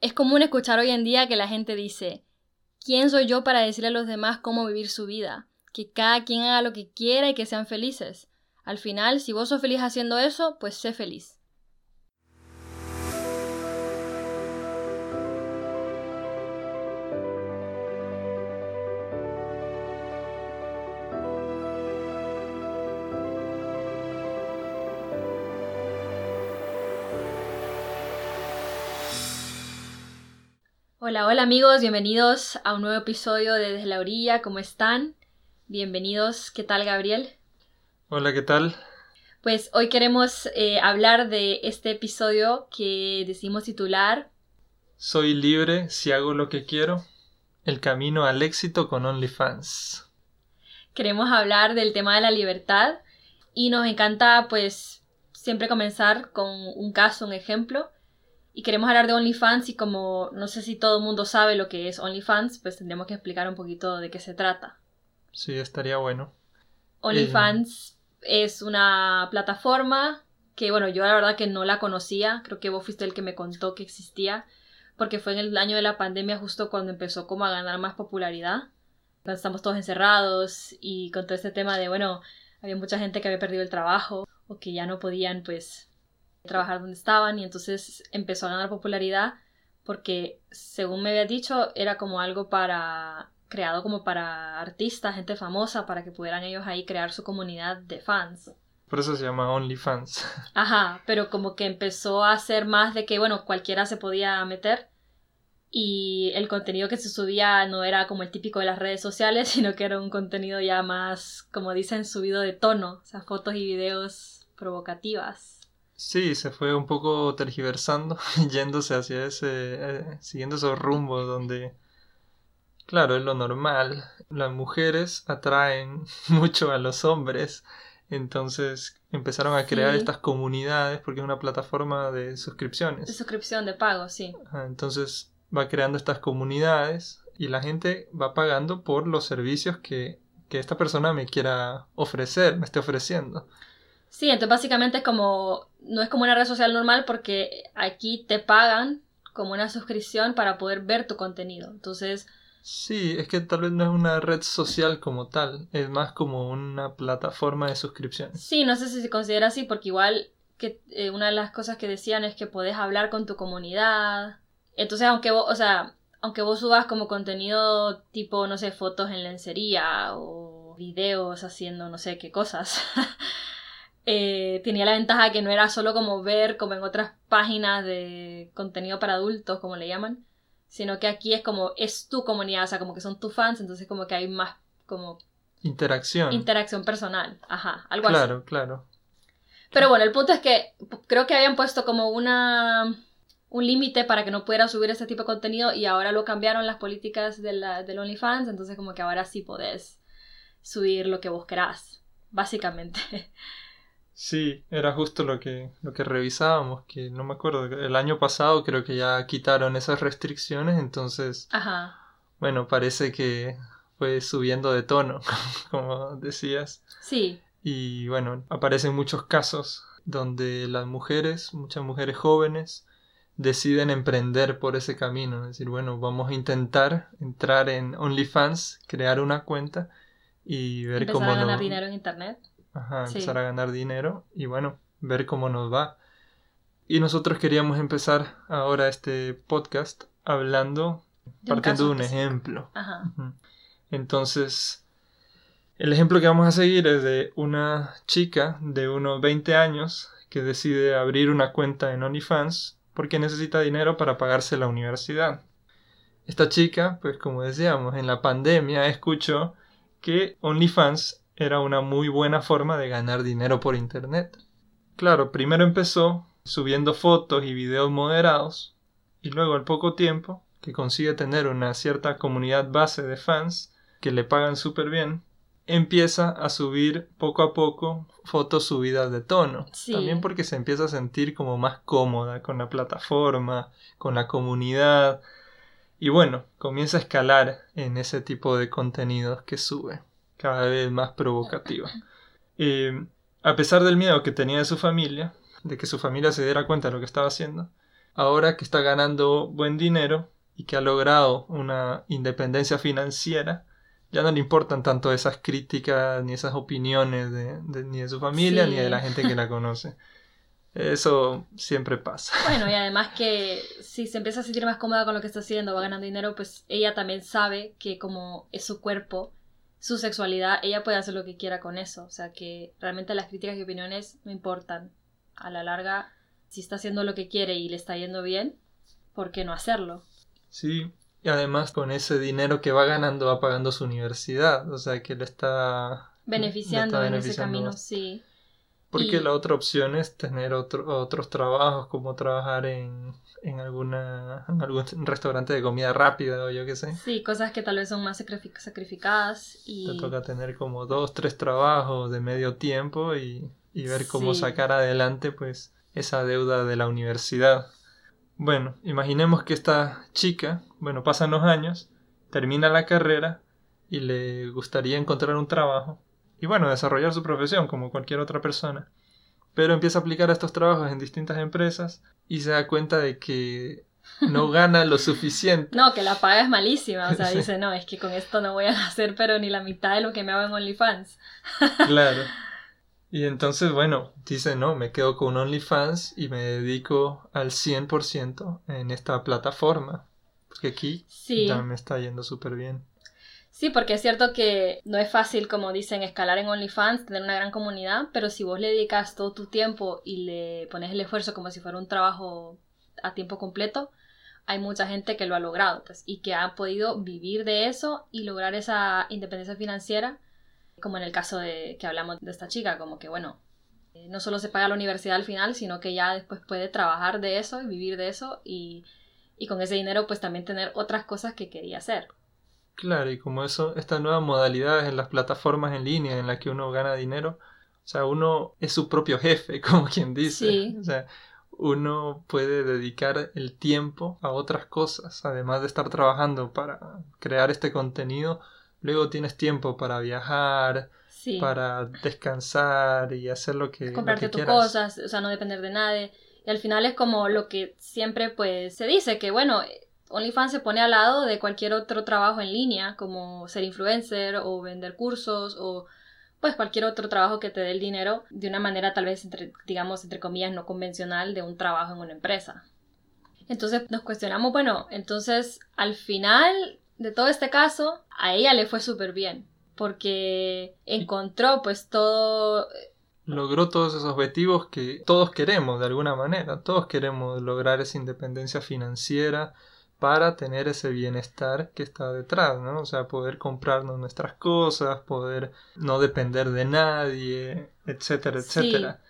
Es común escuchar hoy en día que la gente dice, ¿quién soy yo para decirle a los demás cómo vivir su vida? Que cada quien haga lo que quiera y que sean felices. Al final, si vos sos feliz haciendo eso, pues sé feliz. Hola, hola amigos, bienvenidos a un nuevo episodio de Desde la Orilla, ¿cómo están? Bienvenidos, ¿qué tal Gabriel? Hola, ¿qué tal? Pues hoy queremos eh, hablar de este episodio que decimos titular Soy libre si hago lo que quiero, el camino al éxito con OnlyFans. Queremos hablar del tema de la libertad y nos encanta pues siempre comenzar con un caso, un ejemplo y queremos hablar de OnlyFans y como no sé si todo el mundo sabe lo que es OnlyFans, pues tendríamos que explicar un poquito de qué se trata. Sí, estaría bueno. OnlyFans es una plataforma que, bueno, yo la verdad que no la conocía, creo que vos fuiste el que me contó que existía, porque fue en el año de la pandemia justo cuando empezó como a ganar más popularidad, cuando estamos todos encerrados y con todo este tema de, bueno, había mucha gente que había perdido el trabajo o que ya no podían pues trabajar donde estaban y entonces empezó a ganar popularidad porque según me había dicho era como algo para creado como para artistas, gente famosa, para que pudieran ellos ahí crear su comunidad de fans. Por eso se llama OnlyFans. Ajá, pero como que empezó a ser más de que, bueno, cualquiera se podía meter y el contenido que se subía no era como el típico de las redes sociales, sino que era un contenido ya más, como dicen, subido de tono, o sea, fotos y videos provocativas. Sí, se fue un poco tergiversando, yéndose hacia ese, eh, siguiendo esos rumbos donde, claro, es lo normal. Las mujeres atraen mucho a los hombres, entonces empezaron a crear estas comunidades porque es una plataforma de suscripciones. De suscripción, de pago, sí. Entonces va creando estas comunidades y la gente va pagando por los servicios que, que esta persona me quiera ofrecer, me esté ofreciendo. Sí, entonces básicamente es como, no es como una red social normal porque aquí te pagan como una suscripción para poder ver tu contenido. Entonces... Sí, es que tal vez no es una red social como tal, es más como una plataforma de suscripción. Sí, no sé si se considera así porque igual que eh, una de las cosas que decían es que podés hablar con tu comunidad. Entonces, aunque vos, o sea, aunque vos subas como contenido tipo, no sé, fotos en lencería o videos haciendo no sé qué cosas. Eh, tenía la ventaja que no era solo como ver como en otras páginas de contenido para adultos, como le llaman, sino que aquí es como es tu comunidad, o sea, como que son tus fans, entonces como que hay más como interacción. Interacción personal, ajá, algo así. Claro, claro. Pero bueno, el punto es que creo que habían puesto como una un límite para que no pudiera subir ese tipo de contenido y ahora lo cambiaron las políticas de la, del OnlyFans, entonces como que ahora sí podés subir lo que vos querás, básicamente. Sí, era justo lo que, lo que revisábamos, que no me acuerdo, el año pasado creo que ya quitaron esas restricciones, entonces, Ajá. bueno, parece que fue subiendo de tono, como decías. Sí. Y bueno, aparecen muchos casos donde las mujeres, muchas mujeres jóvenes, deciden emprender por ese camino, es decir, bueno, vamos a intentar entrar en OnlyFans, crear una cuenta y ver Empezar cómo a ganar dinero en internet. Ajá, empezar a ganar dinero y bueno, ver cómo nos va. Y nosotros queríamos empezar ahora este podcast hablando, partiendo de un ejemplo. Ajá. Entonces, el ejemplo que vamos a seguir es de una chica de unos 20 años que decide abrir una cuenta en OnlyFans porque necesita dinero para pagarse la universidad. Esta chica, pues como decíamos, en la pandemia escuchó que OnlyFans era una muy buena forma de ganar dinero por Internet. Claro, primero empezó subiendo fotos y videos moderados y luego al poco tiempo que consigue tener una cierta comunidad base de fans que le pagan súper bien, empieza a subir poco a poco fotos subidas de tono. También porque se empieza a sentir como más cómoda con la plataforma, con la comunidad. Y bueno, comienza a escalar en ese tipo de contenidos que sube cada vez más provocativa. a pesar del miedo que tenía de su familia, de que su familia se diera cuenta de lo que estaba haciendo, ahora que está ganando buen dinero y que ha logrado una independencia financiera, ya no le importan tanto esas críticas ni esas opiniones de, ni de su familia ni de la gente que la conoce. Eso siempre pasa. Bueno, y además que si se empieza a sentir más cómoda con lo que está haciendo, va ganando dinero, pues ella también sabe que como es su cuerpo, su sexualidad, ella puede hacer lo que quiera con eso. O sea que realmente las críticas y opiniones no importan. A la larga, si está haciendo lo que quiere y le está yendo bien, ¿por qué no hacerlo? Sí, y además con ese dinero que va ganando va pagando su universidad, o sea que le está beneficiando, en ese camino, sí. Porque la otra opción es tener otros trabajos, como trabajar en, en, alguna, en algún restaurante de comida rápida o yo qué sé. Sí, cosas que tal vez son más sacrificadas y... Te toca tener como dos, tres trabajos de medio tiempo y, y ver cómo sacar adelante pues esa deuda de la universidad. Bueno, imaginemos que esta chica, bueno, pasan los años, termina la carrera y le gustaría encontrar un trabajo y bueno, desarrollar su profesión como cualquier otra persona. Pero empieza a aplicar estos trabajos en distintas empresas y se da cuenta de que no gana lo suficiente. No, que la paga es malísima. O sea, dice, no, es que con esto no voy a hacer pero ni la mitad de lo que me hago en OnlyFans. claro. Y entonces, bueno, dice, no, me quedo con OnlyFans y me dedico al 100% en esta plataforma. Porque aquí ya me está yendo súper bien. Sí, porque es cierto que no es fácil, como dicen, escalar en OnlyFans, tener una gran comunidad, pero si vos le dedicas todo tu tiempo y le pones el esfuerzo como si fuera un trabajo a tiempo completo, hay mucha gente que lo ha logrado pues, y que ha podido vivir de eso y lograr esa independencia financiera como en el caso de que hablamos de esta chica, como que bueno, eh, no solo se paga la universidad al final, sino que ya después puede trabajar de eso y vivir de eso y, y con ese dinero pues también tener otras cosas que quería hacer. Claro, y como eso, estas nuevas modalidades en las plataformas en línea en las que uno gana dinero, o sea, uno es su propio jefe, como quien dice. O sea, uno puede dedicar el tiempo a otras cosas, además de estar trabajando para crear este contenido, Luego tienes tiempo para viajar, para descansar y hacer lo que, Comprarte tus cosas, o sea, no depender de nadie. Y al final es como lo que siempre pues se dice, que bueno, OnlyFans se pone al lado de cualquier otro trabajo en línea, como ser influencer o vender cursos o pues cualquier otro trabajo que te dé el dinero de una manera tal vez, entre, digamos, entre comillas, no convencional de un trabajo en una empresa. Entonces nos cuestionamos, bueno, entonces al final de todo este caso, a ella le fue súper bien, porque encontró pues todo... Logró todos esos objetivos que todos queremos de alguna manera, todos queremos lograr esa independencia financiera para tener ese bienestar que está detrás, ¿no? O sea, poder comprarnos nuestras cosas, poder no depender de nadie, etcétera, etcétera.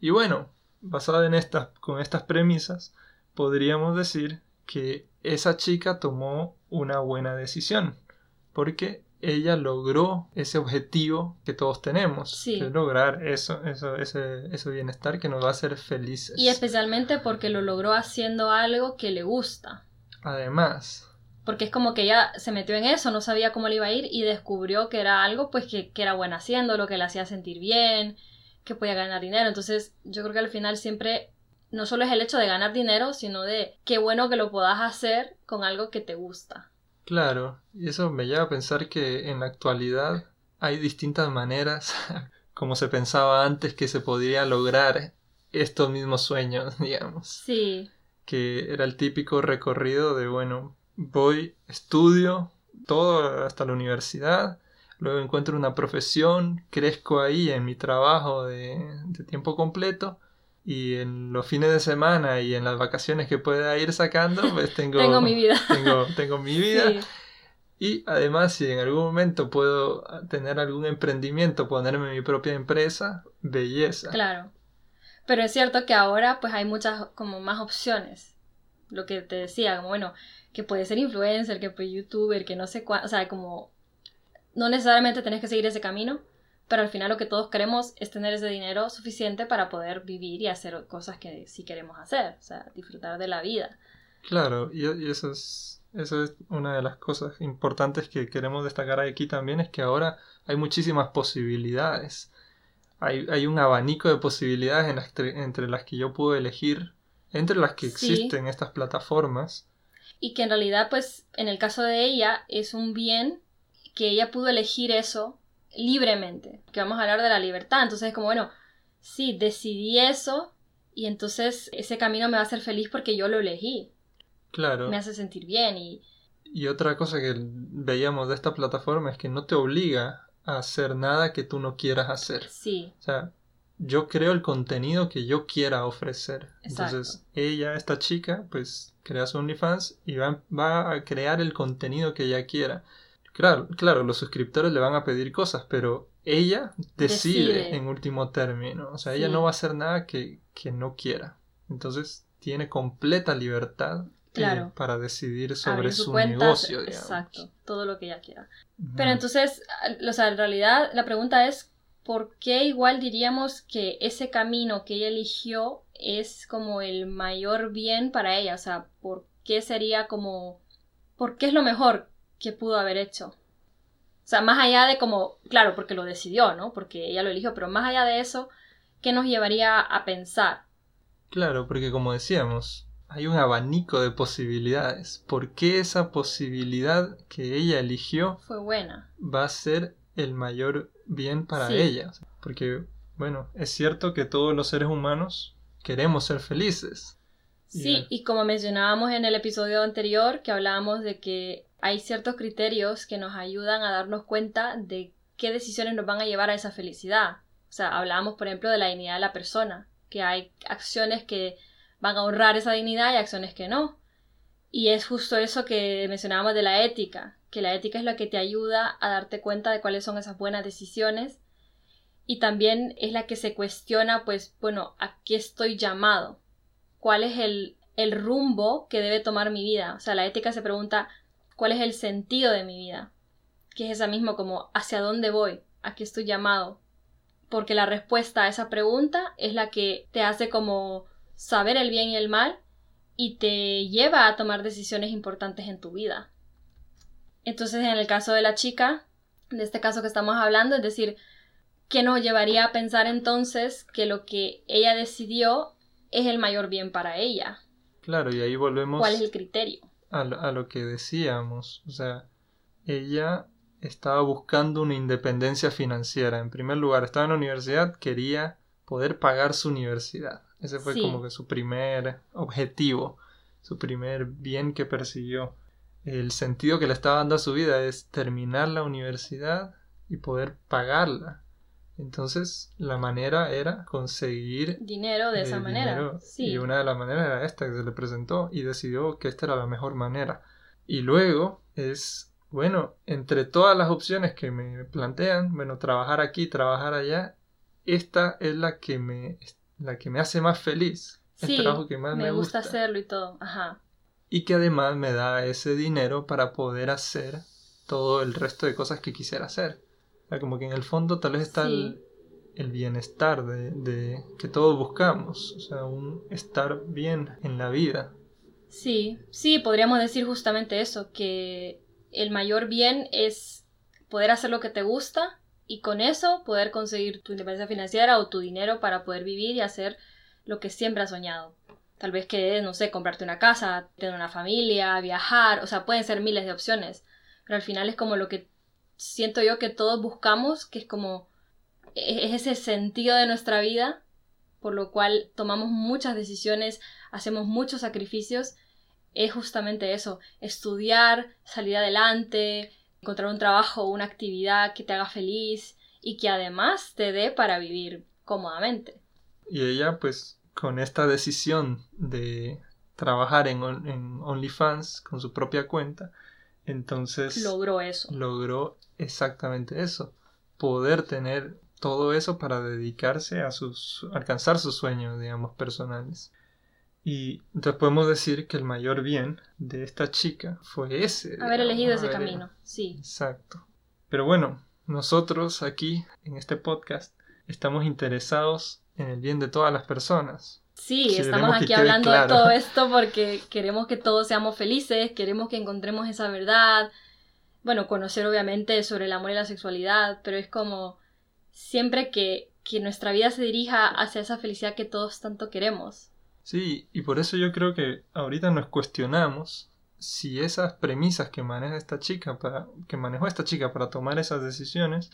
Y bueno, basada en estas, con estas premisas, podríamos decir que esa chica tomó una buena decisión, porque ella logró ese objetivo que todos tenemos, lograr eso, eso, ese, ese bienestar que nos va a hacer felices. Y especialmente porque lo logró haciendo algo que le gusta. Además. Porque es como que ella se metió en eso, no sabía cómo le iba a ir y descubrió que era algo pues que, que era buena haciendo, lo que le hacía sentir bien, que podía ganar dinero. Entonces yo creo que al final siempre no solo es el hecho de ganar dinero, sino de qué bueno que lo puedas hacer con algo que te gusta. Claro, y eso me lleva a pensar que en la actualidad hay distintas maneras, como se pensaba antes, que se podría lograr estos mismos sueños, digamos. Sí. Que era el típico recorrido de, bueno, voy, estudio todo hasta la universidad, luego encuentro una profesión, crezco ahí en mi trabajo de, de tiempo completo, y en los fines de semana y en las vacaciones que pueda ir sacando, pues tengo, tengo mi vida. Tengo, tengo mi vida. Y además, si en algún momento puedo tener algún emprendimiento, ponerme mi propia empresa, belleza. Claro. Pero es cierto que ahora pues hay muchas como más opciones. Lo que te decía, como bueno, que puede ser influencer, que puede youtuber, que no sé cuánto, o sea, como no necesariamente tenés que seguir ese camino, pero al final lo que todos queremos es tener ese dinero suficiente para poder vivir y hacer cosas que sí queremos hacer, o sea, disfrutar de la vida. Claro, y, eso es eso es una de las cosas importantes que queremos destacar aquí también, es que ahora hay muchísimas posibilidades. Hay, hay un abanico de posibilidades entre las que yo puedo elegir entre las que Sí. existen estas plataformas. Y que en realidad, pues, en el caso de ella, es un bien que ella pudo elegir eso libremente. Que vamos a hablar de la libertad. Entonces es como, bueno, sí, decidí eso y entonces ese camino me va a hacer feliz porque yo lo elegí. Claro. Me hace sentir bien y Y otra cosa que veíamos de esta plataforma es que no te obliga a hacer nada que tú no quieras hacer. sí, O sea, yo creo el contenido que yo quiera ofrecer. Exacto. Entonces, ella, esta chica, pues crea su OnlyFans y va, va a crear el contenido que ella quiera. Claro, claro, los suscriptores le van a pedir cosas, pero ella decide, Decide. en último término. O sea, ella no va a hacer nada que, que no quiera. Entonces, tiene completa libertad eh, Claro. para decidir sobre su su cuenta. negocio, digamos. Exacto, todo lo que ella quiera. Pero entonces, o sea, en realidad la pregunta es, ¿por qué igual diríamos que ese camino que ella eligió es como el mayor bien para ella? O sea, ¿por qué sería como, por qué es lo mejor que pudo haber hecho? O sea, más allá de como, claro, porque lo decidió, ¿no? Porque ella lo eligió, pero más allá de eso, ¿qué nos llevaría a pensar? Claro, porque como decíamos, hay un abanico de posibilidades. ¿Por qué esa posibilidad que ella eligió Fue buena. va a ser el mayor bien para Sí. ella? Porque, bueno, es cierto que todos los seres humanos queremos ser felices. Sí, Ya. y como mencionábamos en el episodio anterior, que hablábamos de que hay ciertos criterios que nos ayudan a darnos cuenta de qué decisiones nos van a llevar a esa felicidad. O sea, hablábamos, por ejemplo, de la dignidad de la persona, que hay acciones que van a honrar esa dignidad y acciones que no. Y es justo eso que mencionábamos de la ética, que la ética es lo que te ayuda a darte cuenta de cuáles son esas buenas decisiones y también es la que se cuestiona, pues, bueno, ¿a qué estoy llamado? ¿Cuál es el, el rumbo que debe tomar mi vida? O sea, la ética se pregunta, ¿cuál es el sentido de mi vida? Que es esa mismo como, ¿hacia dónde voy? ¿A qué estoy llamado? Porque la respuesta a esa pregunta es la que te hace como saber el bien y el mal y te lleva a tomar decisiones importantes en tu vida. Entonces, en el caso de la chica, de este caso que estamos hablando, es decir, ¿qué nos llevaría a pensar entonces que lo que ella decidió es el mayor bien para ella? Claro, y ahí volvemos ¿Cuál es el criterio? a, lo- a lo que decíamos. O sea, ella estaba buscando una independencia financiera. En primer lugar, estaba en la universidad, quería poder pagar su universidad. Ese fue Sí. como que su primer objetivo, su primer bien que persiguió. El sentido que le estaba dando a su vida es terminar la universidad y poder pagarla. Entonces, la manera era conseguir Dinero de eh, esa manera. Sí. Y una de las maneras era esta que se le presentó y decidió que esta era la mejor manera. Y luego es, bueno, entre todas las opciones que me plantean, bueno, trabajar aquí, trabajar allá, esta es la que me, la que me hace más feliz. Sí, el trabajo que más me, me gusta hacerlo y todo. Ajá. Y que además me da ese dinero para poder hacer todo el resto de cosas que quisiera hacer. O sea, como que en el fondo tal vez está el, el bienestar de, de que todos buscamos, o sea, un estar bien en la vida. Sí, sí, podríamos decir justamente eso, que el mayor bien es poder hacer lo que te gusta y con eso poder conseguir tu independencia financiera o tu dinero para poder vivir y hacer lo que siempre has soñado. Tal vez que, no sé, comprarte una casa, tener una familia, viajar, o sea, pueden ser miles de opciones, pero al final es como lo que siento yo que todos buscamos, que es como e- es ese sentido de nuestra vida, por lo cual tomamos muchas decisiones, hacemos muchos sacrificios, es justamente eso, estudiar, salir adelante, encontrar un trabajo una actividad que te haga feliz y que además te dé para vivir cómodamente. Y ella, pues, con esta decisión de trabajar en, On- en OnlyFans con su propia cuenta, entonces Logró eso. logró exactamente eso, poder tener todo eso para dedicarse a sus, alcanzar sus sueños, digamos, personales. Y entonces podemos decir que el mayor bien de esta chica fue ese. Haber digamos, elegido ese camino, sí. Exacto. Pero bueno, nosotros aquí en este podcast estamos interesados en el bien de todas las personas. Sí, Queremos estamos aquí hablando claro. de todo esto porque queremos que todos seamos felices, queremos que encontremos esa verdad. Bueno, conocer obviamente sobre el amor y la sexualidad, pero es como siempre que, que nuestra vida se dirija hacia esa felicidad que todos tanto queremos. Sí, y por eso yo creo que ahorita nos cuestionamos si esas premisas que maneja esta chica para que manejó esta chica para tomar esas decisiones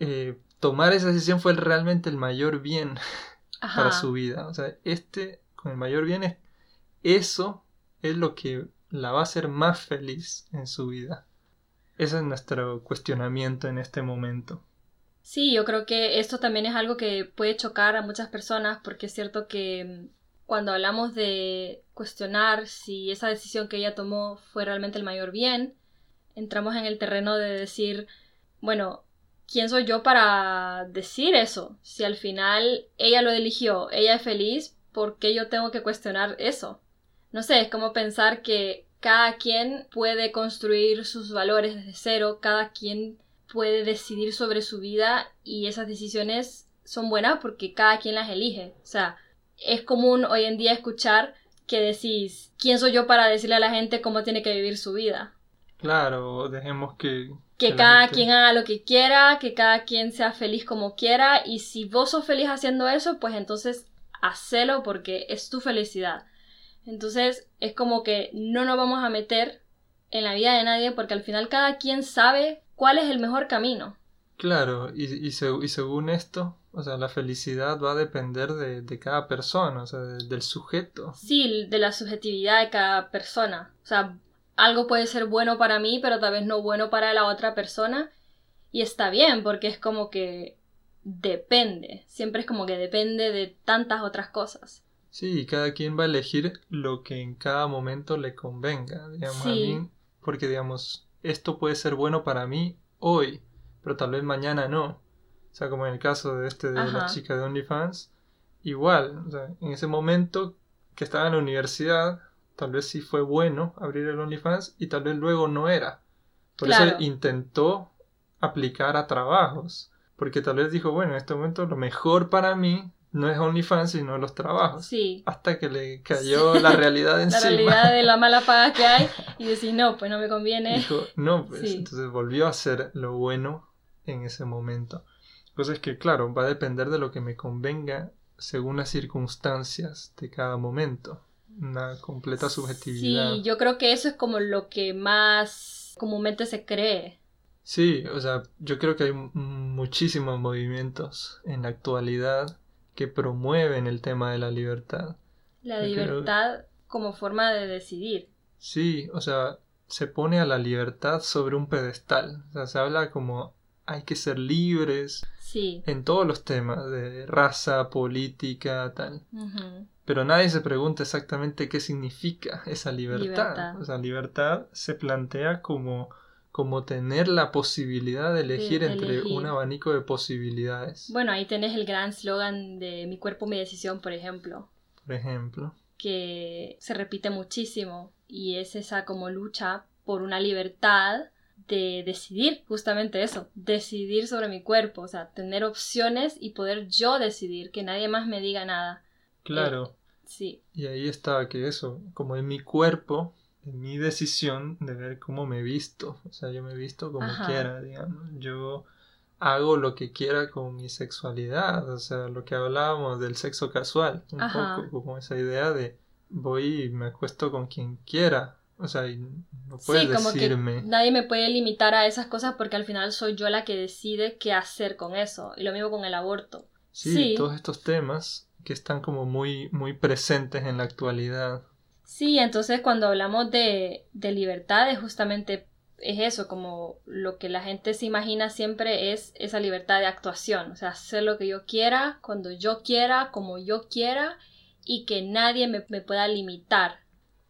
eh, tomar esa decisión fue realmente el mayor bien para su vida. O sea este con el mayor bien es eso es lo que la va a hacer más feliz en su vida. Ese es nuestro cuestionamiento en este momento. Sí, yo creo que esto también es algo que puede chocar a muchas personas porque es cierto que cuando hablamos de cuestionar si esa decisión que ella tomó fue realmente el mayor bien, entramos en el terreno de decir, bueno, ¿quién soy yo para decir eso? Si al final ella lo eligió, ella es feliz, ¿por qué yo tengo que cuestionar eso? No sé, es como pensar que cada quien puede construir sus valores desde cero, cada quien puede decidir sobre su vida y esas decisiones son buenas porque cada quien las elige. O sea, es común hoy en día escuchar que decís, ¿quién soy yo para decirle a la gente cómo tiene que vivir su vida? Claro, dejemos que... Que, cada quien haga lo que quiera, que cada quien sea feliz como quiera y si vos sos feliz haciendo eso, pues entonces hacelo porque es tu felicidad. Entonces es como que no nos vamos a meter en la vida de nadie porque al final cada quien sabe cuál es el mejor camino. Claro, y, y, según esto, o sea, la felicidad va a depender de, cada persona, o sea, del sujeto. Sí, de la subjetividad de cada persona. O sea, algo puede ser bueno para mí, pero tal vez no bueno para la otra persona. Y está bien, porque es como que depende. Siempre es como que depende de tantas otras cosas. Sí, cada quien va a elegir lo que en cada momento le convenga. Digamos, a mí, porque digamos, esto puede ser bueno para mí hoy, pero tal vez mañana no. O sea, como en el caso de este de la chica de OnlyFans, igual, o sea, en ese momento que estaba en la universidad, tal vez sí fue bueno abrir el OnlyFans y tal vez luego no era. Por eso intentó aplicar a trabajos, porque tal vez dijo, bueno, en este momento lo mejor para mí no es OnlyFans, sino los trabajos. Sí. Hasta que le cayó la realidad encima. La realidad de la mala paga que hay y decir, no, pues no me conviene. Dijo, no, pues entonces volvió a hacer lo bueno en ese momento. Pues es que, claro, va a depender de lo que me convenga según las circunstancias de cada momento. Una completa subjetividad. Sí, yo creo que eso es como lo que más comúnmente se cree. Sí, o sea, yo creo que hay muchísimos movimientos en la actualidad que promueven el tema de la libertad. La libertad como forma de decidir. Sí, o sea, se pone a la libertad sobre un pedestal. O sea, se habla como hay que ser libres sí. en todos los temas de raza, política, tal. Pero nadie se pregunta exactamente qué significa esa libertad. libertad. O sea, libertad se plantea como como tener la posibilidad de elegir entre un abanico de posibilidades. Bueno, ahí tenés el gran slogan de mi cuerpo, mi decisión, por ejemplo. Por ejemplo. Que se repite muchísimo y es esa como lucha por una libertad de decidir justamente eso, decidir sobre mi cuerpo, o sea, tener opciones y poder yo decidir, que nadie más me diga nada. Claro. Eh, sí. Y ahí está que eso, como en mi cuerpo, mi decisión de ver cómo me visto. O sea, yo me visto como quiera, digamos. Yo hago lo que quiera con mi sexualidad. O sea, lo que hablábamos del sexo casual. Un poco como esa idea de voy y me acuesto con quien quiera. O sea, no puedes sí, como decirme. Que nadie me puede limitar a esas cosas porque al final soy yo la que decide qué hacer con eso. Y lo mismo con el aborto. Sí, todos estos temas que están como muy, muy presentes en la actualidad. Sí, entonces cuando hablamos de, de libertad es justamente es eso, como lo que la gente se imagina siempre es esa libertad de actuación, o sea, hacer lo que yo quiera, cuando yo quiera, como yo quiera, y que nadie me, pueda limitar.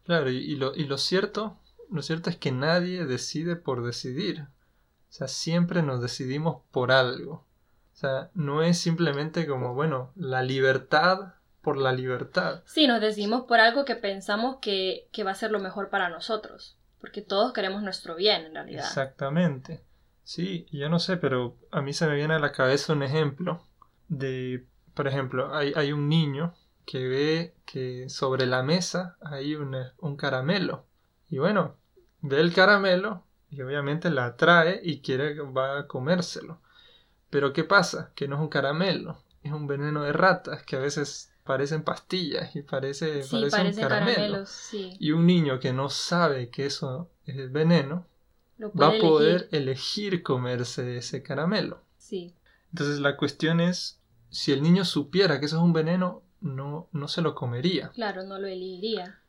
Claro, y, lo, y lo cierto, lo cierto es que nadie decide por decidir. O sea, siempre nos decidimos por algo. O sea, no es simplemente como, bueno, la libertad por la libertad. Sí, nos decimos por algo que pensamos que, va a ser lo mejor para nosotros, porque todos queremos nuestro bien en realidad. Exactamente. Sí, yo no sé, pero a mí se me viene a la cabeza un ejemplo de, por ejemplo, hay, hay un niño que ve que sobre la mesa hay un, un caramelo. Y bueno, ve el caramelo y obviamente la atrae y quiere va a comérselo. Pero ¿qué pasa? Que no es un caramelo, es un veneno de ratas que a veces parecen pastillas y parece, Sí, parecen parecen caramelo. caramelos, sí. Y un niño que no sabe que eso es veneno va a poder elegir. elegir comerse ese caramelo. Sí, Entonces la cuestión es, si el niño supiera que eso es un veneno, no, no se lo comería. claro, no lo elegiría.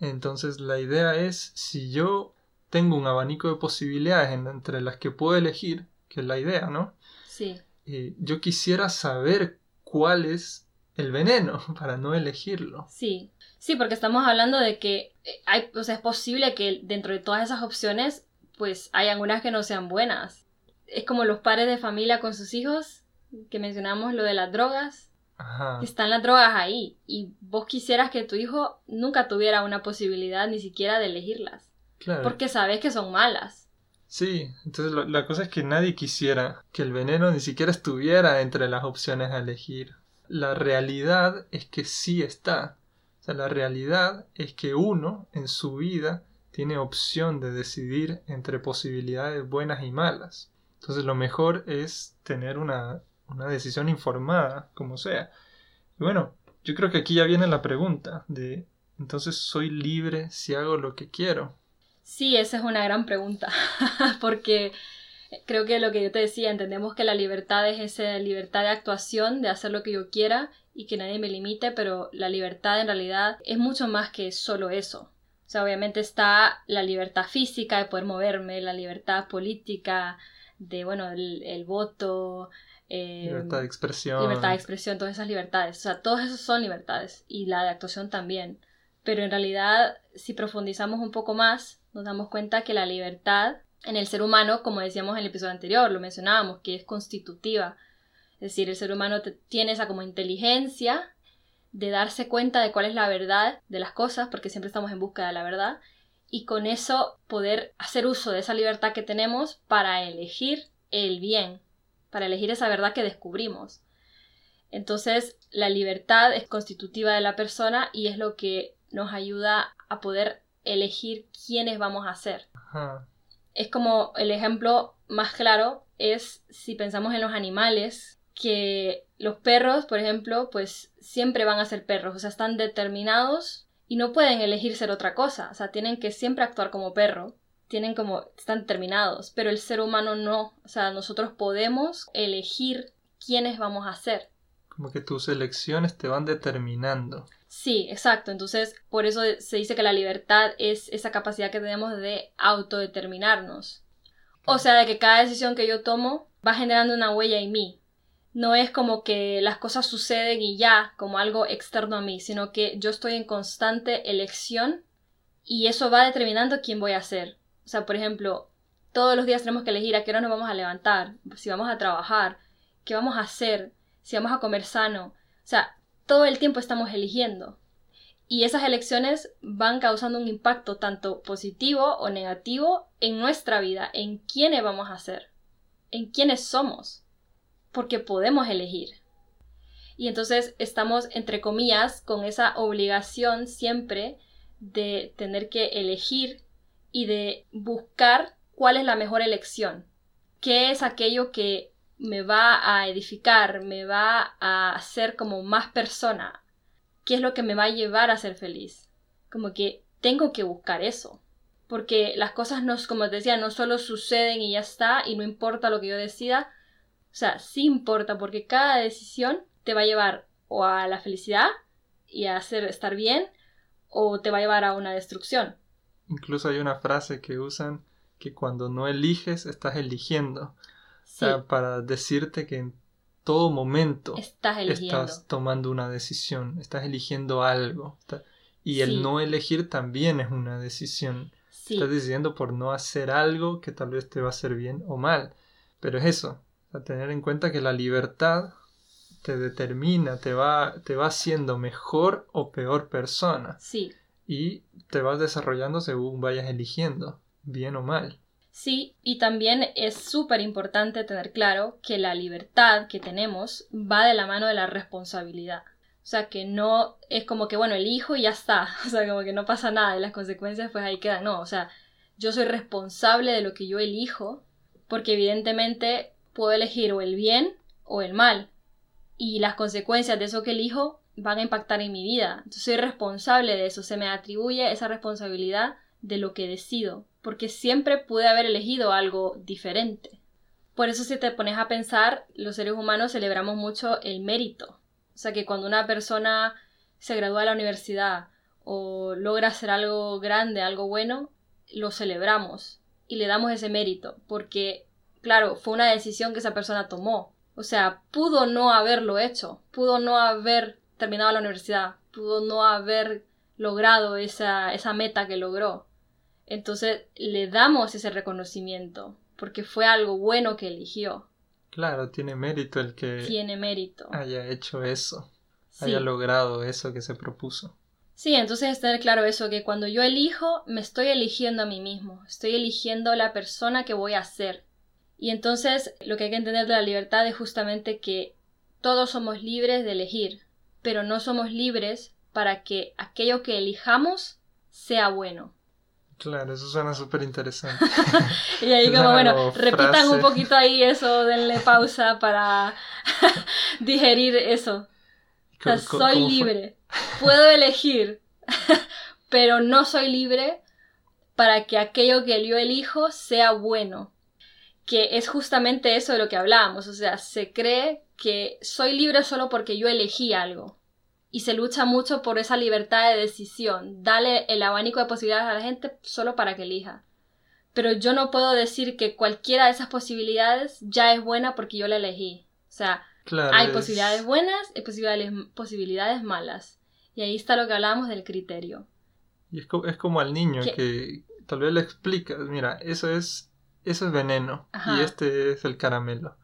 Entonces la idea es, si yo tengo un abanico de posibilidades en- entre las que puedo elegir, que es la idea, ¿no? Sí, Eh, yo quisiera saber cuál es el veneno para no elegirlo. sí. Sí, porque estamos hablando de que eh, hay, o sea, es posible que dentro de todas esas opciones, pues hay algunas que no sean buenas. Es como los padres de familia con sus hijos, que mencionamos lo de las drogas. Ajá. Están las drogas ahí y vos quisieras que tu hijo nunca tuviera una posibilidad ni siquiera de elegirlas, Claro. porque sabes que son malas. Sí, entonces lo- la cosa es que nadie quisiera que el veneno ni siquiera estuviera entre las opciones a elegir. La realidad es que sí está. O sea, la realidad es que uno en su vida tiene opción de decidir entre posibilidades buenas y malas. Entonces lo mejor es tener una, una decisión informada, como sea. Y bueno, yo creo que aquí ya viene la pregunta de, entonces soy libre si hago lo que quiero. Sí, esa es una gran pregunta, porque creo que lo que yo te decía, entendemos que la libertad es esa libertad de actuación, de hacer lo que yo quiera y que nadie me limite, pero la libertad en realidad es mucho más que solo eso. O sea, obviamente está la libertad física de poder moverme, la libertad política, de, bueno, el, el voto, eh, Libertad de expresión. libertad de expresión, todas esas libertades. O sea, todas esas son libertades y la de actuación también. Pero en realidad, si profundizamos un poco más, nos damos cuenta que la libertad en el ser humano, como decíamos en el episodio anterior, lo mencionábamos, que es constitutiva. Es decir, el ser humano te- tiene esa como inteligencia de darse cuenta de cuál es la verdad de las cosas, porque siempre estamos en busca de la verdad, y con eso poder hacer uso de esa libertad que tenemos para elegir el bien, para elegir esa verdad que descubrimos. Entonces, la libertad es constitutiva de la persona y es lo que nos ayuda a poder elegir quiénes vamos a ser. Ajá. Es como el ejemplo más claro es si pensamos en los animales, que los perros, por ejemplo, pues siempre van a ser perros, o sea, están determinados y no pueden elegir ser otra cosa, o sea, tienen que siempre actuar como perro, tienen como, están determinados, pero el ser humano no, o sea, nosotros podemos elegir quiénes vamos a ser. Como que tus elecciones te van determinando. Sí, exacto. Entonces, por eso se dice que la libertad es esa capacidad que tenemos de autodeterminarnos. O sea, de que cada decisión que yo tomo va generando una huella en mí. No es como que las cosas suceden y ya, como algo externo a mí, sino que yo estoy en constante elección y eso va determinando quién voy a ser. O sea, por ejemplo, todos los días tenemos que elegir a qué hora nos vamos a levantar, si vamos a trabajar, qué vamos a hacer, si vamos a comer sano. O sea, todo el tiempo estamos eligiendo. Y esas elecciones van causando un impacto tanto positivo o negativo en nuestra vida, en quiénes vamos a ser, en quiénes somos, porque podemos elegir. Y entonces estamos, entre comillas, con esa obligación siempre de tener que elegir y de buscar cuál es la mejor elección, qué es aquello que me va a edificar, me va a hacer como más persona, qué es lo que me va a llevar a ser feliz. Como que tengo que buscar eso. Porque las cosas no, como te decía, no solo suceden y ya está, y no importa lo que yo decida. O sea, sí importa, porque cada decisión te va a llevar o a la felicidad y a hacer estar bien, o te va a llevar a una destrucción. Incluso hay una frase que usan que cuando no eliges, estás eligiendo. Sí, O sea, para decirte que en todo momento estás tomando una decisión, estás eligiendo algo. está- Y el Sí. no elegir también es una decisión. Sí, Estás decidiendo por no hacer algo que tal vez te va a hacer bien o mal. Pero es eso, a tener en cuenta que la libertad te determina, te va, te va haciendo mejor o peor persona. sí. Y te vas desarrollando según vayas eligiendo, bien o mal. Sí, y también es súper importante tener claro que la libertad que tenemos va de la mano de la responsabilidad. O sea, que no es como que, bueno, elijo y ya está. O sea, como que no pasa nada y las consecuencias pues ahí quedan. No, o sea, yo soy responsable de lo que yo elijo porque evidentemente puedo elegir o el bien o el mal. Y las consecuencias de eso que elijo van a impactar en mi vida. Entonces soy responsable de eso, se me atribuye esa responsabilidad de lo que decido, porque siempre pude haber elegido algo diferente. Por eso si te pones a pensar, los seres humanos celebramos mucho el mérito. O sea que cuando una persona se gradúa de la universidad o logra hacer algo grande, algo bueno, lo celebramos y le damos ese mérito, porque, claro, fue una decisión que esa persona tomó. O sea, pudo no haberlo hecho, pudo no haber terminado la universidad, pudo no haber logrado esa, esa meta que logró. Entonces le damos ese reconocimiento porque fue algo bueno que eligió. Claro, tiene mérito el que tiene mérito. haya hecho eso, haya logrado eso que se propuso. Sí, entonces es tener claro eso, que cuando yo elijo, me estoy eligiendo a mí mismo, estoy eligiendo la persona que voy a ser. Y entonces lo que hay que entender de la libertad es justamente que todos somos libres de elegir, pero no somos libres para que aquello que elijamos sea bueno. Claro, eso suena súper interesante. y ahí como, bueno, repitan un poquito ahí eso, denle pausa para digerir eso. O sea, soy libre, puedo elegir, pero no soy libre para que aquello que yo elijo sea bueno. Que es justamente eso de lo que hablábamos, o sea, se cree que soy libre solo porque yo elegí algo y se lucha mucho por esa libertad de decisión. Dale el abanico de posibilidades a la gente solo para que elija. Pero yo no puedo decir que cualquiera de esas posibilidades ya es buena porque yo la elegí. O sea, hay posibilidades buenas y posibilidades, posibilidades malas. Y ahí está lo que hablábamos del criterio. Y es, como al niño que tal vez le explicas, mira, eso es, eso es veneno y este es el caramelo.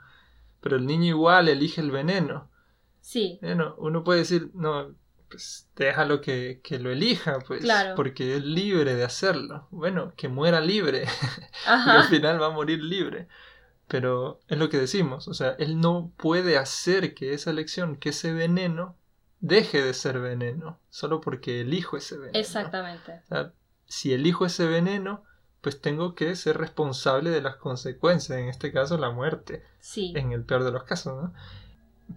Pero el niño igual elige el veneno Sí. Bueno, uno puede decir, no, pues déjalo que, que lo elija, pues, porque es libre de hacerlo. Bueno, que muera libre. y al final va a morir libre. Pero es lo que decimos, o sea, él no puede hacer que esa elección, que ese veneno, deje de ser veneno, solo porque elijo ese veneno. Exactamente. si elijo ese veneno, pues tengo que ser responsable de las consecuencias, en este caso la muerte. Sí. En el peor de los casos, ¿no?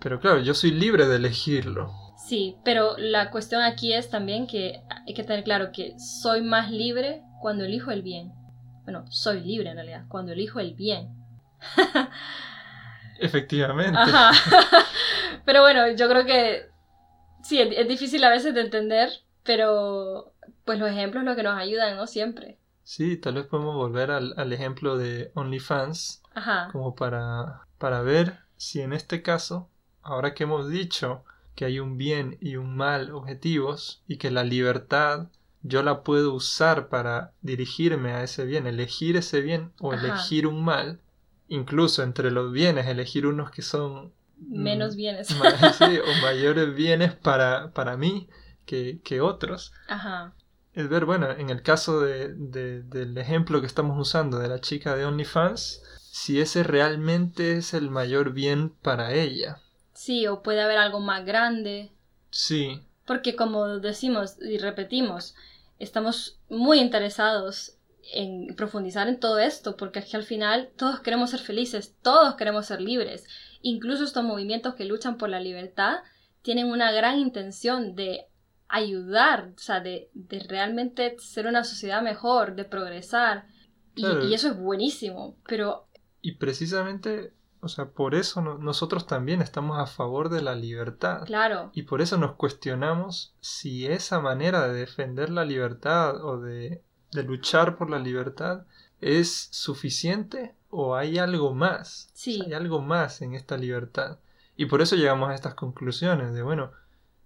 Pero claro, yo soy libre de elegirlo. Sí, pero la cuestión aquí es también que hay que tener claro que soy más libre cuando elijo el bien. Bueno, soy libre en realidad, cuando elijo el bien. Efectivamente. Pero bueno, yo creo que sí, es, difícil a veces de entender, pero pues los ejemplos lo que nos ayudan, ¿no? Siempre. Sí, tal vez podemos volver al, al ejemplo de OnlyFans Ajá. como para, para ver si en este caso ahora que hemos dicho que hay un bien y un mal objetivos y que la libertad yo la puedo usar para dirigirme a ese bien, elegir ese bien o elegir un mal, incluso entre los bienes, elegir unos que son menos bienes o mayores bienes para, para mí que, que otros. Ajá. Es ver, bueno, en el caso de, del ejemplo que estamos usando de la chica de OnlyFans, si ese realmente es el mayor bien para ella. Sí, o puede haber algo más grande. Sí. Porque como decimos y repetimos, estamos muy interesados en profundizar en todo esto, porque es que al final todos queremos ser felices, todos queremos ser libres. Incluso estos movimientos que luchan por la libertad tienen una gran intención de ayudar, o sea, de, de realmente ser una sociedad mejor, de progresar. Y, y, eso es buenísimo, pero... Y precisamente o sea, por eso nosotros también estamos a favor de la libertad. Claro. Y por eso nos cuestionamos si esa manera de defender la libertad o de, de luchar por la libertad es suficiente o hay algo más. Sí. hay algo más en esta libertad. Y por eso llegamos a estas conclusiones de, bueno,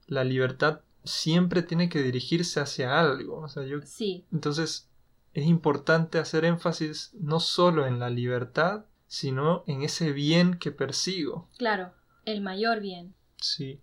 la libertad siempre tiene que dirigirse hacia algo. O sea, yo... Sí. Entonces, es importante hacer énfasis no solo en la libertad, sino en ese bien que persigo. Claro, el mayor bien. Sí.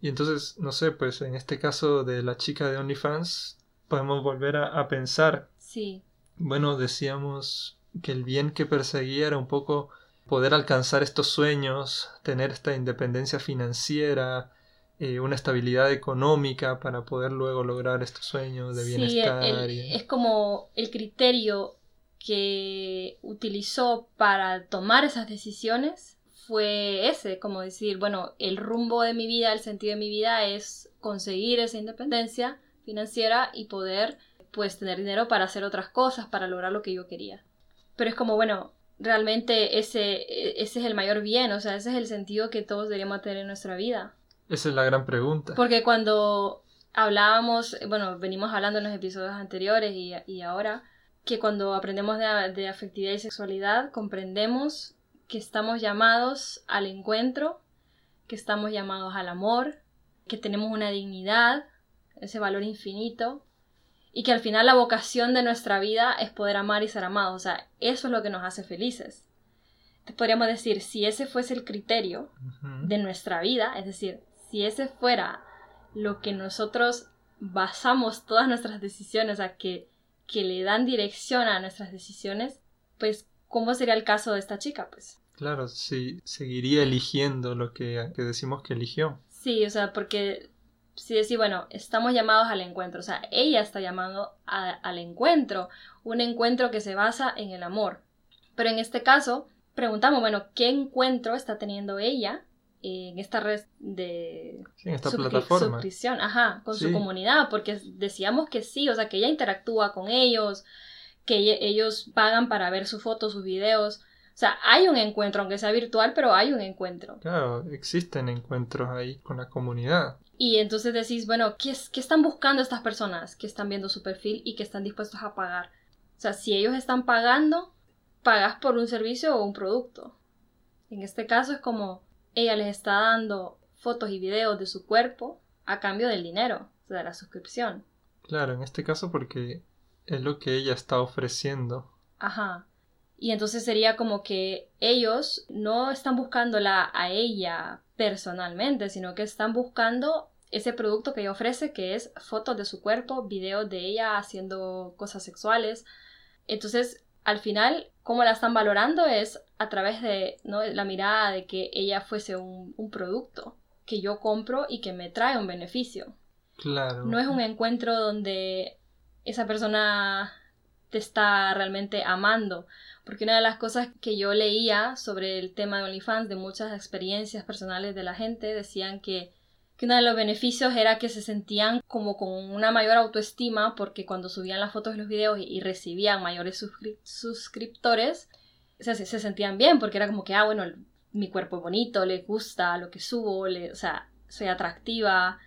Y entonces, no sé, pues en este caso de la chica de OnlyFans, podemos volver a, pensar. Sí. Bueno, decíamos que el bien que perseguía era un poco poder alcanzar estos sueños, tener esta independencia financiera, eh, una estabilidad económica para poder luego lograr estos sueños de bienestar. Sí, es como el criterio que utilizó para tomar esas decisiones fue ese, como decir, bueno, el rumbo de mi vida, el sentido de mi vida es conseguir esa independencia financiera y poder pues tener dinero para hacer otras cosas, para lograr lo que yo quería. Pero es como, bueno, realmente ese, ese es el mayor bien, o sea, ese es el sentido que todos deberíamos tener en nuestra vida. Esa es la gran pregunta. Porque cuando hablábamos, bueno, venimos hablando en los episodios anteriores y, y ahora, que cuando aprendemos de, de afectividad y sexualidad, comprendemos que estamos llamados al encuentro, que estamos llamados al amor, que tenemos una dignidad, ese valor infinito, y que al final la vocación de nuestra vida es poder amar y ser amados. O sea, eso es lo que nos hace felices. podríamos decir, si ese fuese el criterio de nuestra vida, es decir, si ese fuera lo que nosotros basamos todas nuestras decisiones, o sea, que, que le dan dirección a nuestras decisiones, pues ¿cómo sería el caso de esta chica? Pues. Claro, sí, seguiría eligiendo lo que, decimos que eligió. Sí, o sea, porque si decir, bueno, estamos llamados al encuentro, o sea, ella está llamando al encuentro, un encuentro que se basa en el amor. Pero en este caso, preguntamos, bueno, ¿qué encuentro está teniendo ella en esta red de sí, en esta plataforma. suscripción, ajá, con su comunidad? Porque decíamos que sí, o sea, que ella interactúa con ellos, que ellos pagan para ver sus fotos, sus videos. O sea, hay un encuentro, aunque sea virtual, pero hay un encuentro. Claro, existen encuentros ahí con la comunidad. Y entonces decís, bueno, ¿qué, ¿qué están buscando estas personas que están viendo su perfil y que están dispuestos a pagar? O sea, si ellos están pagando, pagas por un servicio o un producto. En este caso es como ella les está dando fotos y videos de su cuerpo a cambio del dinero, o sea, de la suscripción. Claro, en este caso porque es lo que ella está ofreciendo. Ajá. Y entonces sería como que ellos no están buscándola a ella personalmente, sino que están buscando ese producto que ella ofrece, que es fotos de su cuerpo, videos de ella haciendo cosas sexuales. Entonces, al final, cómo la están valorando es a través de ¿no? la mirada de que ella fuese un, un producto que yo compro y que me trae un beneficio. Claro. No es un encuentro donde esa persona te está realmente amando. Porque una de las cosas que yo leía sobre el tema de OnlyFans, de muchas experiencias personales de la gente, decían que, que uno de los beneficios era que se sentían como con una mayor autoestima porque cuando subían las fotos y los videos y, recibían mayores suscriptores, se, se sentían bien porque era como que, ah, bueno, mi cuerpo es bonito, le gusta lo que subo, le, o sea, soy atractiva.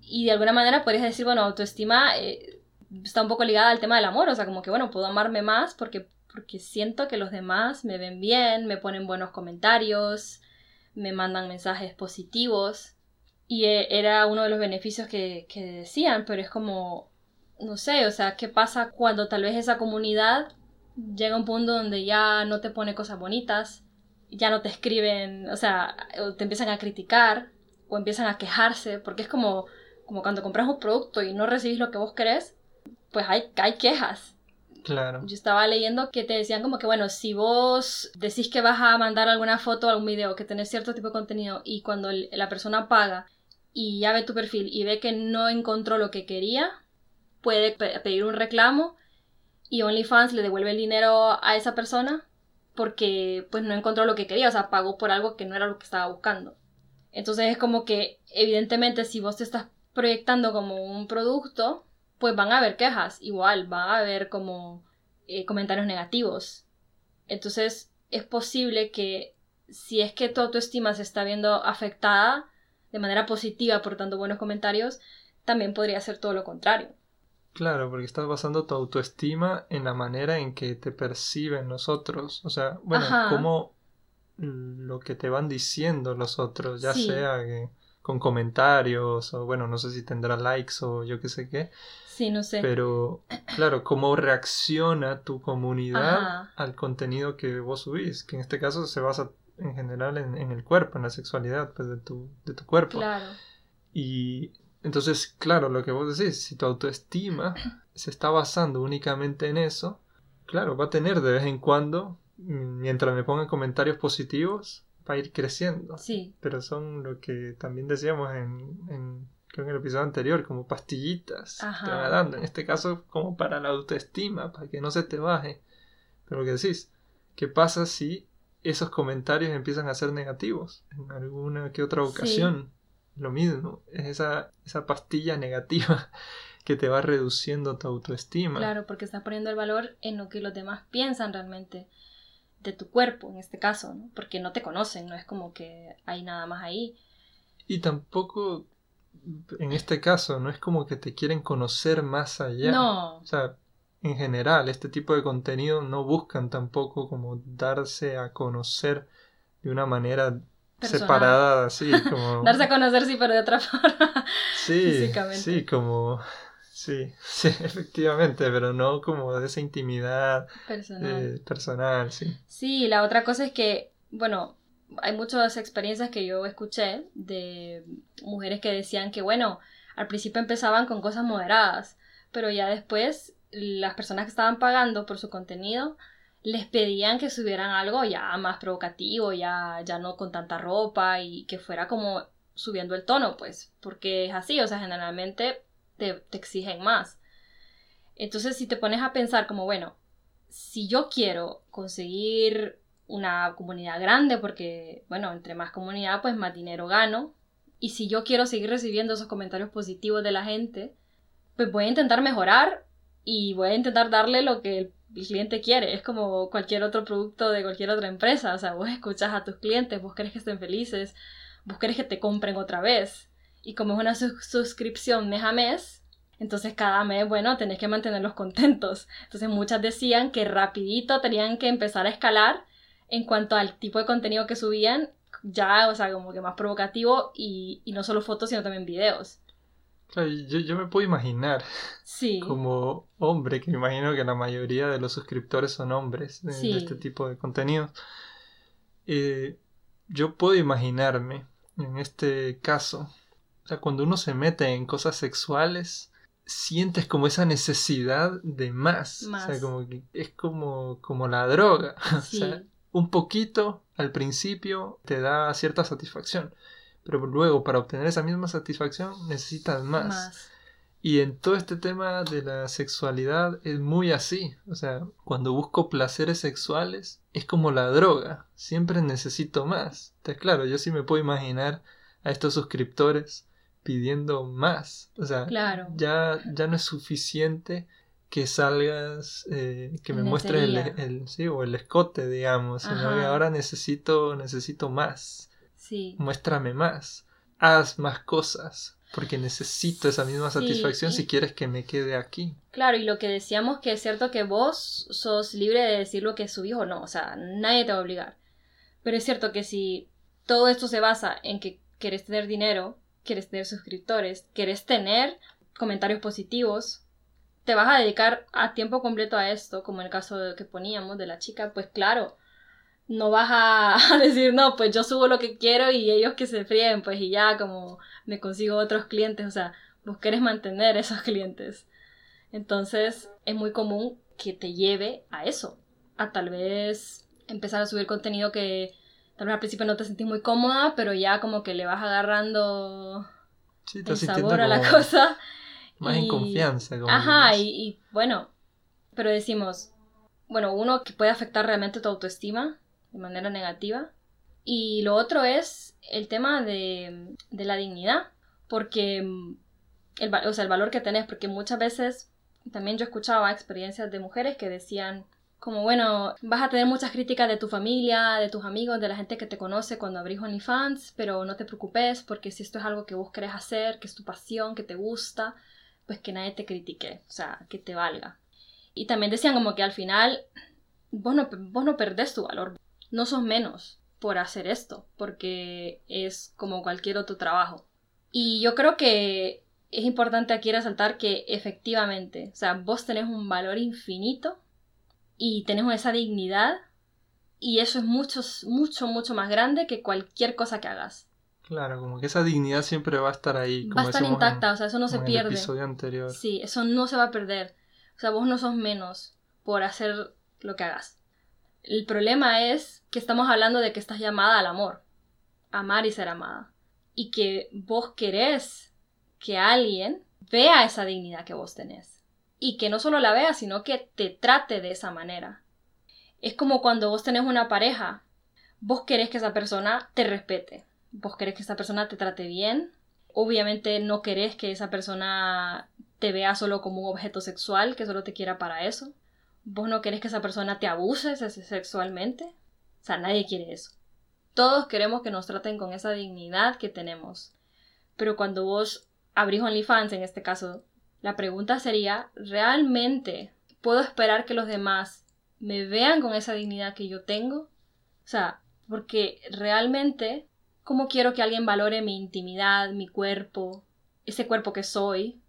Y de alguna manera podrías decir, bueno, autoestima eh, está un poco ligada al tema del amor, o sea, como que bueno, puedo amarme más porque, porque siento que los demás me ven bien, me ponen buenos comentarios, me mandan mensajes positivos. Y e, era uno de los beneficios que, que decían, pero es como, no sé, o sea, ¿qué pasa cuando tal vez esa comunidad llega a un punto donde ya no te pone cosas bonitas, ya no te escriben, o sea, te empiezan a criticar o empiezan a quejarse, porque es como, como cuando compras un producto y no recibís lo que vos querés, pues hay, hay quejas. Claro. Yo estaba leyendo que te decían como que, bueno, si vos decís que vas a mandar alguna foto o algún video, que tenés cierto tipo de contenido y cuando la persona paga y ya ve tu perfil y ve que no encontró lo que quería, puede pedir un reclamo y OnlyFans le devuelve el dinero a esa persona porque pues no encontró lo que quería, o sea, pagó por algo que no era lo que estaba buscando. Entonces es como que evidentemente si vos te estás proyectando como un producto, pues van a haber quejas, igual, van a haber como eh, comentarios negativos. Entonces, es posible que si es que tu autoestima se está viendo afectada de manera positiva por tanto buenos comentarios, también podría ser todo lo contrario. Claro, porque estás basando tu autoestima en la manera en que te perciben los otros. O sea, bueno, como lo que te van diciendo los otros, ya sea que con comentarios o bueno, no sé si tendrá likes o yo qué sé qué. Sí, no sé. Pero claro, cómo reacciona tu comunidad al contenido que vos subís, que en este caso se basa en general en, el cuerpo, en la sexualidad pues, de, tu, de tu cuerpo. Claro. Y entonces, claro, lo que vos decís, si tu autoestima se está basando únicamente en eso, claro, va a tener de vez en cuando, mientras me pongan comentarios positivos, va a ir creciendo. Sí. Pero son lo que también decíamos en, en creo en el episodio anterior, como pastillitas te van dando. En este caso, como para la autoestima, para que no se te baje. Pero lo que decís, ¿qué pasa si esos comentarios empiezan a ser negativos en alguna que otra ocasión. Lo mismo, es esa, esa pastilla negativa que te va reduciendo tu autoestima. Claro, porque estás poniendo el valor en lo que los demás piensan realmente de tu cuerpo, en este caso, ¿no? porque no te conocen, no es como que hay nada más ahí. Y tampoco, en este caso, no es como que te quieren conocer más allá. No. O sea, en general, este tipo de contenido no buscan tampoco como darse a conocer de una manera separada, así como... darse a conocer, sí, pero de otra forma. Sí, sí, como Sí, sí, efectivamente, pero no como de esa intimidad personal. Eh, personal, sí. Sí, la otra cosa es que, bueno, hay muchas experiencias que yo escuché de mujeres que decían que, bueno, al principio empezaban con cosas moderadas, pero ya después las personas que estaban pagando por su contenido les pedían que subieran algo ya más provocativo, ya, ya no con tanta ropa y que fuera como subiendo el tono, pues, porque es así, o sea, generalmente te, exigen más. Entonces, si te pones a pensar como, bueno, si yo quiero conseguir una comunidad grande, porque, bueno, entre más comunidad, pues más dinero gano. Y si yo quiero seguir recibiendo esos comentarios positivos de la gente, pues voy a intentar mejorar y voy a intentar darle lo que el, cliente quiere. Es como cualquier otro producto de cualquier otra empresa. O sea, vos escuchas a tus clientes, vos querés que estén felices, vos querés que te compren otra vez. Y como es una suscripción mes a mes, entonces cada mes, bueno, tenés que mantenerlos contentos. Entonces muchas decían que rapidito tenían que empezar a escalar en cuanto al tipo de contenido que subían, ya, o sea, como que más provocativo y, no solo fotos, sino también videos. Claro, yo, me puedo imaginar sí. como hombre, que me imagino que la mayoría de los suscriptores son hombres de, este tipo de contenidos. Eh, yo puedo imaginarme en este caso sea, cuando uno se mete en cosas sexuales, sientes como esa necesidad de más. O sea, como que es como, como la droga. O sea, un poquito al principio te da cierta satisfacción. Pero luego, para obtener esa misma satisfacción, necesitas más. más. Y en todo este tema de la sexualidad es muy así. O sea, cuando busco placeres sexuales, es como la droga. Siempre necesito más. Entonces, claro, yo sí me puedo imaginar a estos suscriptores pidiendo más. O sea, ya, ya no es suficiente que salgas, eh, que me muestres el, el, sí, o el escote, digamos, sino que ahora necesito, necesito más. Sí. Muéstrame más. Haz más cosas. Porque necesito esa misma satisfacción si quieres que me quede aquí. Claro, y lo que decíamos que es cierto que vos sos libre de decir lo que subís o no, o sea, nadie te va a obligar. Pero es cierto que si todo esto se basa en que quieres tener dinero quieres tener suscriptores, quieres tener comentarios positivos, te vas a dedicar a tiempo completo a esto, como en el caso que poníamos de la chica, pues claro, no vas a, decir, no, pues yo subo lo que quiero y ellos que se fríen, pues y ya como me consigo otros clientes, o sea, vos querés mantener esos clientes. Entonces es muy común que te lleve a eso, a tal vez empezar a subir contenido que Tal vez al principio no te sentís muy cómoda, pero ya como que le vas agarrando el sabor a la cosa. Más en confianza. Ajá, y, bueno, pero decimos, bueno, uno que puede afectar realmente tu autoestima de manera negativa. Y lo otro es el tema de, de la dignidad, porque el, o sea, el valor que tenés, porque muchas veces también yo escuchaba experiencias de mujeres que decían, como bueno, vas a tener muchas críticas de tu familia, de tus amigos, de la gente que te conoce cuando abrís OnlyFans, pero no te preocupes porque si esto es algo que vos querés hacer, que es tu pasión, que te gusta, pues que nadie te critique, o sea, que te valga. Y también decían como que al final vos no, vos no perdés tu valor, no sos menos por hacer esto, porque es como cualquier otro trabajo. Y yo creo que es importante aquí resaltar que efectivamente, o sea, vos tenés un valor infinito y tenemos esa dignidad y eso es mucho, mucho, mucho más grande que cualquier cosa que hagas. Claro, como que esa dignidad siempre va a estar ahí. va a estar intacta, o sea, eso no se pierde. El episodio anterior. Sí, eso no se va a perder. O sea, vos no sos menos por hacer lo que hagas. El problema es que estamos hablando de que estás llamada al amor, amar y ser amada. Y que vos querés que alguien vea esa dignidad que vos tenés y que no solo la vea, sino que te trate de esa manera. Es como cuando vos tenés una pareja vos querés que esa persona te respete, vos querés que esa persona te trate bien, obviamente no querés que esa persona te vea solo como un objeto sexual, que solo te quiera para eso. Vos no querés que esa persona te abuse sexualmente. O sea, nadie quiere eso. Todos queremos que nos traten con esa dignidad que tenemos. Pero cuando vos abrís OnlyFans, en este caso, la pregunta sería, ¿realmente puedo esperar que los demás me vean con esa dignidad que yo tengo? O sea, porque realmente, ¿cómo quiero que alguien valore mi intimidad, mi cuerpo, ese cuerpo que soy,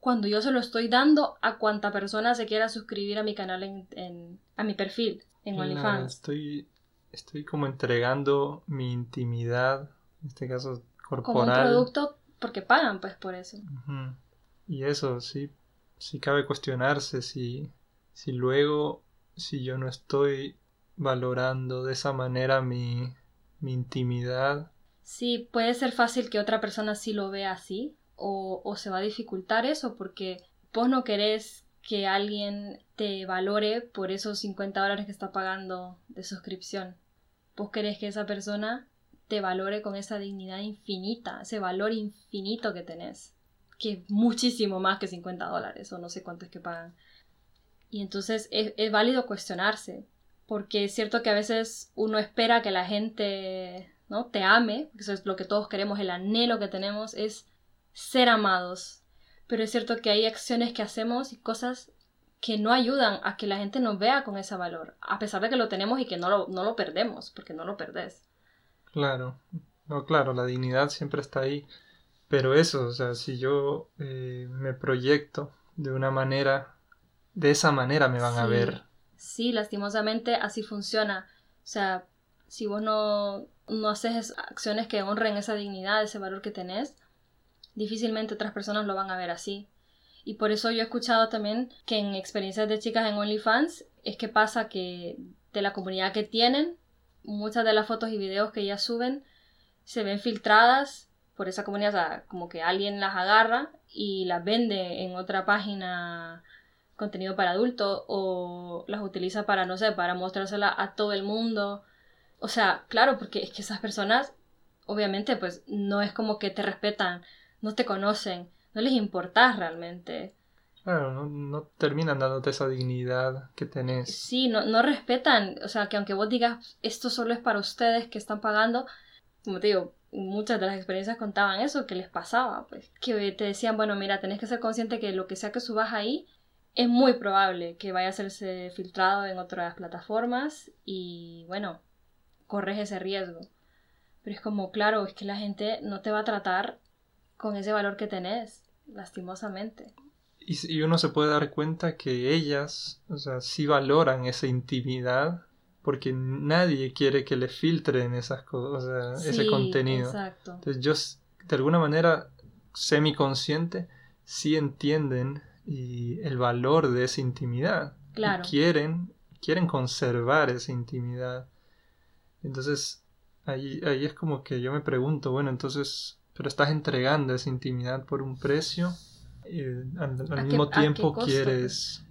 cuando yo se lo estoy dando a cuanta persona se quiera suscribir a mi canal en, a mi perfil en OnlyFans? Estoy, estoy como entregando mi intimidad, en este caso corporal. Como un producto porque pagan pues por eso. Y eso, sí, sí cabe cuestionarse si, si luego, si yo no estoy valorando de esa manera mi, mi intimidad. Sí, puede ser fácil que otra persona sí lo vea así, o, se va a dificultar eso porque vos no querés que alguien te valore por esos 50 dólares que está pagando de suscripción. Vos querés que esa persona te valore con esa dignidad infinita, ese valor infinito que tenés, que es muchísimo más que 50 dólares o no sé cuánto es que pagan. Y entonces es, es válido cuestionarse, porque es cierto que a veces uno espera que la gente ¿no? te ame, eso es lo que todos queremos, el anhelo que tenemos es ser amados. Pero es cierto que hay acciones que hacemos y cosas que no ayudan a que la gente nos vea con ese valor, a pesar de que lo tenemos y que no lo, no lo perdemos, porque no lo perdés. Claro, no, claro, la dignidad siempre está ahí. Pero eso, o sea, si yo eh, me proyecto de una manera, de esa manera me van a ver. Sí, lastimosamente así funciona. O sea, si vos no, no haces acciones que honren esa dignidad, ese valor que tenés, difícilmente otras personas lo van a ver así. Y por eso yo he escuchado también que en experiencias de chicas en OnlyFans es que pasa que de la comunidad que tienen, muchas de las fotos y videos que ellas suben se ven filtradas por esa comunidad, o sea, como que alguien las agarra y las vende en otra página contenido para adultos o las utiliza para, no sé, para mostrársela a todo el mundo. O sea, claro, porque es que esas personas, obviamente, pues no es como que te respetan, no te conocen, no les importas realmente. Claro, no, no, terminan dándote esa dignidad que tenés. Sí, no, no respetan, o sea, que aunque vos digas esto solo es para ustedes que están pagando, como te digo, muchas de las experiencias contaban eso, que les pasaba, pues, que te decían, bueno, mira, tenés que ser consciente que lo que sea que subas ahí, es muy probable que vaya a serse filtrado en otras plataformas y, bueno, corres ese riesgo. Pero es como, claro, es que la gente no te va a tratar con ese valor que tenés, lastimosamente. Y, uno se puede dar cuenta que ellas, o sea, sí valoran esa intimidad porque nadie quiere que le filtren esas cosas, ese contenido. Exacto. Entonces yo, de alguna manera, semiconsciente, sí entienden y el valor de esa intimidad. Claro. quieren, quieren conservar esa intimidad. Entonces, ahí, ahí es como que yo me pregunto, bueno, entonces, pero estás entregando esa intimidad por un precio al, mismo tiempo quieres,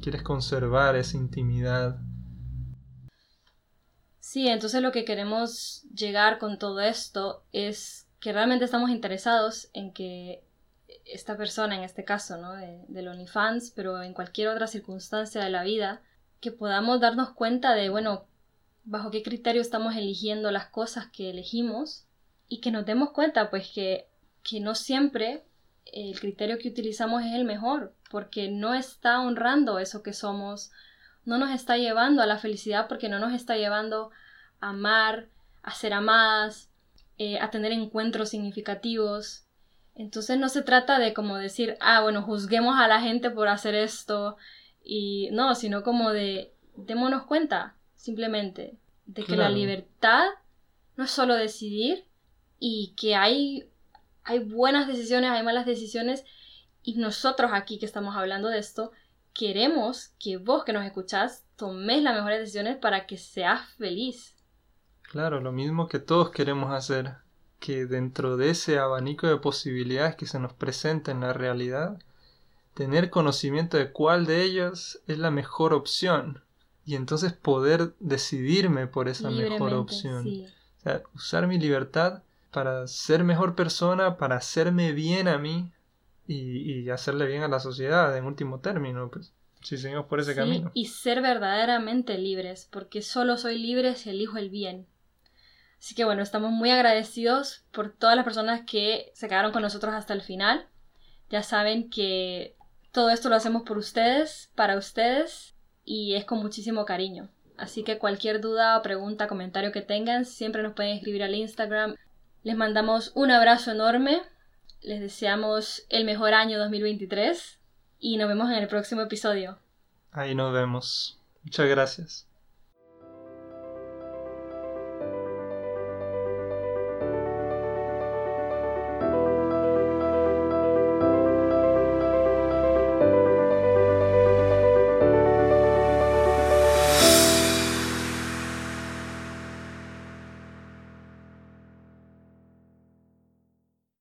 quieres conservar esa intimidad. Sí, entonces lo que queremos llegar con todo esto es que realmente estamos interesados en que esta persona, en este caso, ¿no? De, del OnlyFans, pero en cualquier otra circunstancia de la vida, que podamos darnos cuenta de, bueno, bajo qué criterio estamos eligiendo las cosas que elegimos y que nos demos cuenta, pues, que, que no siempre el criterio que utilizamos es el mejor, porque no está honrando eso que somos, no nos está llevando a la felicidad, porque no nos está llevando a amar, a ser amadas, eh, a tener encuentros significativos. Entonces no se trata de como decir, ah, bueno, juzguemos a la gente por hacer esto, y no, sino como de démonos cuenta, simplemente, de que la libertad no es solo decidir y que hay hay buenas decisiones, hay malas decisiones y nosotros aquí que estamos hablando de esto, queremos que vos que nos escuchás tomes las mejores decisiones para que seas feliz. Claro, lo mismo que todos queremos hacer, que dentro de ese abanico de posibilidades que se nos presenta en la realidad, tener conocimiento de cuál de ellas es la mejor opción. y entonces poder decidirme por esa mejor opción. sí. O sea, usar mi libertad para ser mejor persona, para hacerme bien a mí y, y hacerle bien a la sociedad en último término, pues, si seguimos por ese Sí, camino. Y ser verdaderamente libres, porque solo soy libre si elijo el bien. Así que bueno, estamos muy agradecidos por todas las personas que se quedaron con nosotros hasta el final. Ya saben que todo esto lo hacemos por ustedes, para ustedes, y es con muchísimo cariño. Así que cualquier duda, pregunta, comentario que tengan, siempre nos pueden escribir al Instagram. Les mandamos un abrazo enorme. Les deseamos el mejor año 2023 y nos vemos en el próximo episodio. Ahí nos vemos. Muchas gracias.